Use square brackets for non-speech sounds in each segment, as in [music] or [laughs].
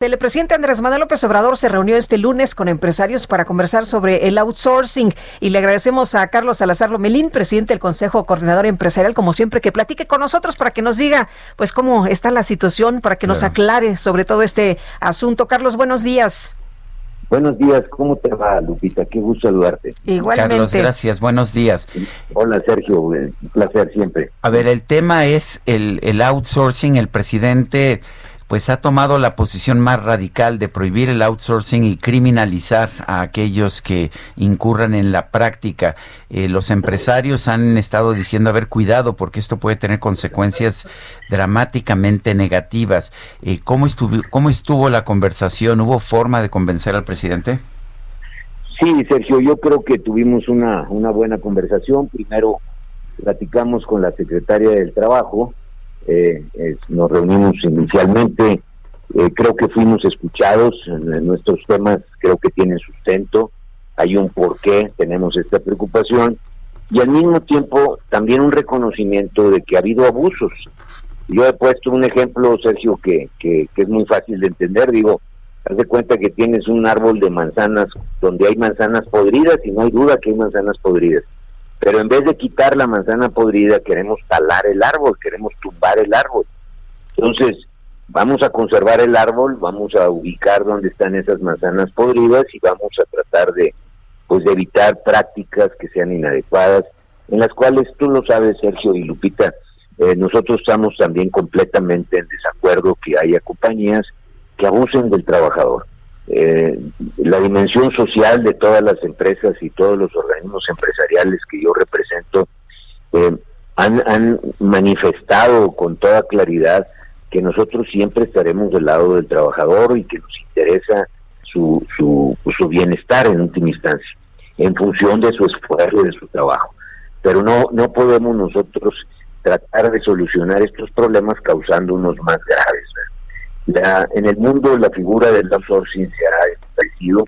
El presidente Andrés Manuel López Obrador se reunió este lunes con empresarios para conversar sobre el outsourcing y le agradecemos a Carlos Salazar Lomelín, presidente del Consejo Coordinador Empresarial, como siempre, que platique con nosotros para que nos diga pues cómo está la situación, para que nos aclare sobre todo este asunto. Carlos, buenos días. Buenos días, ¿cómo te va, Lupita? Qué gusto saludarte. Igualmente. Carlos, gracias. Buenos días. Hola, Sergio. Un placer siempre. A ver, el tema es el, el outsourcing. El presidente pues ha tomado la posición más radical de prohibir el outsourcing y criminalizar a aquellos que incurran en la práctica. Eh, los empresarios han estado diciendo, a ver, cuidado, porque esto puede tener consecuencias dramáticamente negativas. Eh, ¿cómo, estuvo, ¿Cómo estuvo la conversación? ¿Hubo forma de convencer al presidente? Sí, Sergio, yo creo que tuvimos una, una buena conversación. Primero platicamos con la secretaria del Trabajo, eh, nos reunimos inicialmente, eh, creo que fuimos escuchados, en, nuestros temas creo que tienen sustento, hay un porqué, tenemos esta preocupación y al mismo tiempo también un reconocimiento de que ha habido abusos. Yo he puesto un ejemplo, Sergio, que, que, que es muy fácil de entender, digo, haz de cuenta que tienes un árbol de manzanas donde hay manzanas podridas y no hay duda que hay manzanas podridas pero en vez de quitar la manzana podrida, queremos talar el árbol, queremos tumbar el árbol. Entonces, vamos a conservar el árbol, vamos a ubicar dónde están esas manzanas podridas y vamos a tratar de, pues, de evitar prácticas que sean inadecuadas, en las cuales tú lo sabes, Sergio y Lupita, eh, nosotros estamos también completamente en desacuerdo que haya compañías que abusen del trabajador eh, la dimensión social de todas las empresas y todos los organismos empresariales que yo represento eh, han, han manifestado con toda claridad que nosotros siempre estaremos del lado del trabajador y que nos interesa su, su, su bienestar en última instancia, en función de su esfuerzo y de su trabajo. Pero no, no podemos nosotros tratar de solucionar estos problemas causando unos más graves en el mundo la figura del outsourcing se ha establecido.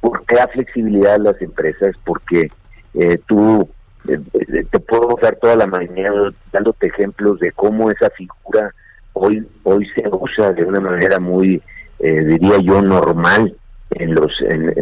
Porque da flexibilidad a las empresas, porque eh, tú eh, eh, te puedo usar toda la mañana dándote ejemplos de cómo esa figura hoy hoy se usa de una manera muy diría yo normal en los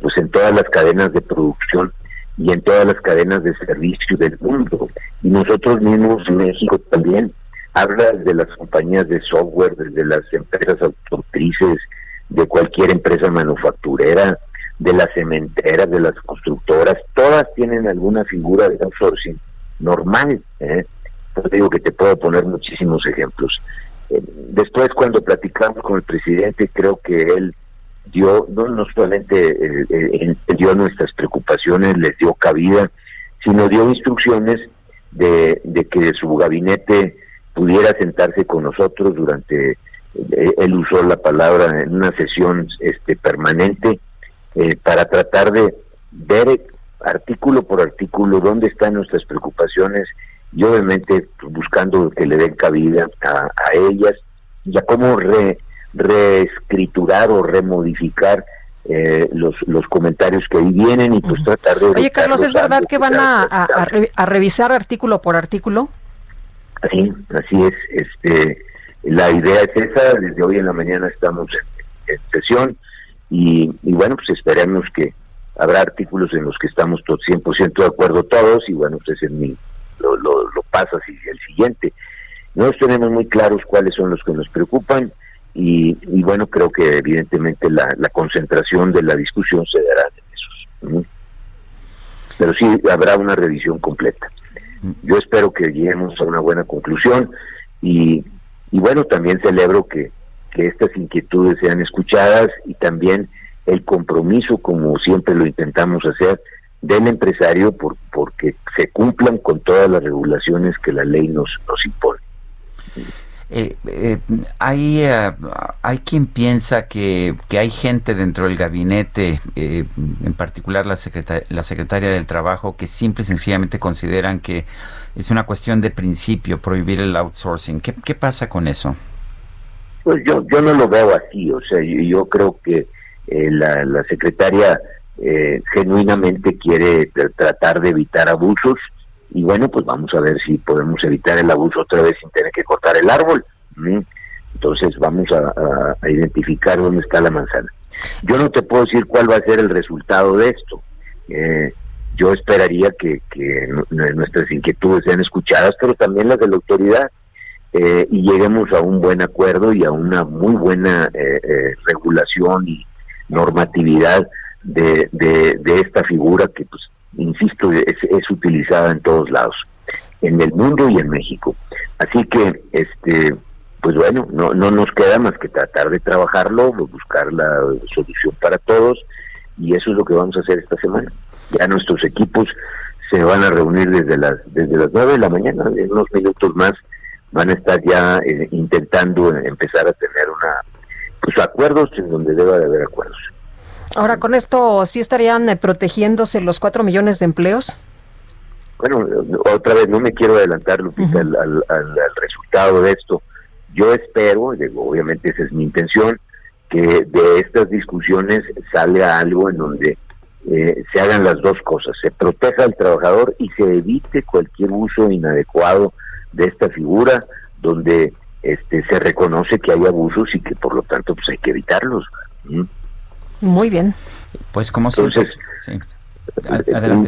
pues en todas las cadenas de producción y en todas las cadenas de servicio del mundo. Y nosotros mismos en México también habla de las compañías de software, desde las empresas automotrices, de cualquier empresa manufacturera, de las cementeras, de las constructoras, todas tienen alguna figura de outsourcing normal. ¿eh? Pues digo que te puedo poner muchísimos ejemplos. Eh, después, cuando platicamos con el presidente, creo que él dio, no, no solamente eh, dio nuestras preocupaciones, les dio cabida, sino dio instrucciones de que su gabinete pudiera sentarse con nosotros durante, eh, él usó la palabra en una sesión este permanente, eh, para tratar de ver artículo por artículo dónde están nuestras preocupaciones y obviamente pues, buscando que le den cabida a, ellas y a cómo re, reescriturar o remodificar eh, los, los comentarios que ahí vienen y pues tratar de... Oye Carlos, ¿es verdad que van a, a revisar artículo por artículo? Así, así es. Este, la idea es esa. Desde hoy en la mañana estamos en, sesión y, bueno, pues esperemos que habrá artículos en los que estamos todos 100% de acuerdo todos y bueno, pues es mi, lo, lo, lo pasas y el siguiente. Nosotros tenemos muy claros cuáles son los que nos preocupan y, y bueno, creo que evidentemente la, la, concentración de la discusión se dará en esos. Pero sí habrá una revisión completa. Yo espero que lleguemos a una buena conclusión y, y bueno, también celebro que, que estas inquietudes sean escuchadas y también el compromiso, como siempre lo intentamos hacer, del empresario por, porque se cumplan con todas las regulaciones que la ley nos, nos impone. Eh, eh, hay, eh, hay quien piensa que, que, hay gente dentro del gabinete, en particular la, secretaria, la secretaria del Trabajo, que simple y sencillamente consideran que es una cuestión de principio prohibir el outsourcing. ¿Qué, qué pasa con eso? Pues yo, yo no lo veo así, o sea, yo, creo que la, la secretaria genuinamente quiere tratar de evitar abusos y bueno, pues vamos a ver si podemos evitar el abuso otra vez sin tener que cortar el árbol. Entonces vamos a, identificar dónde está la manzana. Yo no te puedo decir cuál va a ser el resultado de esto. Eh, yo esperaría que, nuestras inquietudes sean escuchadas, pero también las de la autoridad, eh, y lleguemos a un buen acuerdo y a una muy buena eh, regulación y normatividad de, de, esta figura que pues insisto, es, es utilizada en todos lados, en el mundo y en México. Así que, este, pues bueno, no, no nos queda más que tratar de trabajarlo, buscar la solución para todos, y eso es lo que vamos a hacer esta semana. Ya nuestros equipos se van a reunir desde las desde las nueve de la mañana, en unos minutos más van a estar ya eh, intentando empezar a tener una pues acuerdos en donde deba de haber acuerdos. Ahora, con esto, ¿sí estarían eh, protegiéndose los cuatro millones de empleos? Bueno, otra vez, no me quiero adelantar, Lupita, al, resultado de esto. Yo espero, obviamente esa es mi intención, que de estas discusiones salga algo en donde eh, se hagan las dos cosas, se proteja al trabajador y se evite cualquier uso inadecuado de esta figura, donde este se reconoce que hay abusos y que por lo tanto pues hay que evitarlos. Muy bien. Pues como Entonces, eh,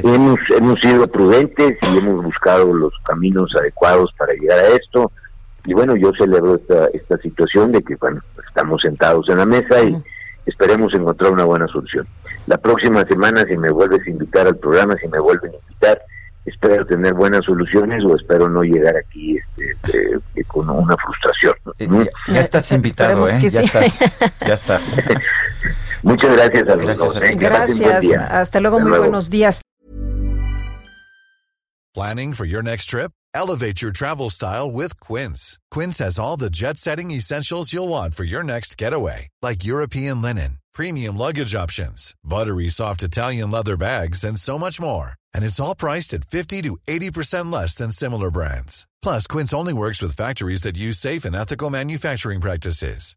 Hemos, hemos sido prudentes y hemos buscado los caminos adecuados para llegar a esto. Y bueno, yo celebro esta, esta situación de que bueno, estamos sentados en la mesa y esperemos encontrar una buena solución. La próxima semana, si me vuelves a invitar al programa, si me vuelven a invitar, espero tener buenas soluciones o espero no llegar aquí este, este, con una frustración. Eh, ya, estás invitado, ¿eh? Ya, estás, ya estás. [laughs] Muchas gracias a los Gracias. gracias. Hasta luego. Hasta muy luego. buenos días. Planning for your next trip? Elevate your travel style with Quince. Quince has all the jet-setting essentials you'll want for your next getaway, like European linen, premium luggage options, buttery soft Italian leather bags, and so much more. And it's all priced at 50 to 80% less than similar brands. Plus, Quince only works with factories that use safe and ethical manufacturing practices.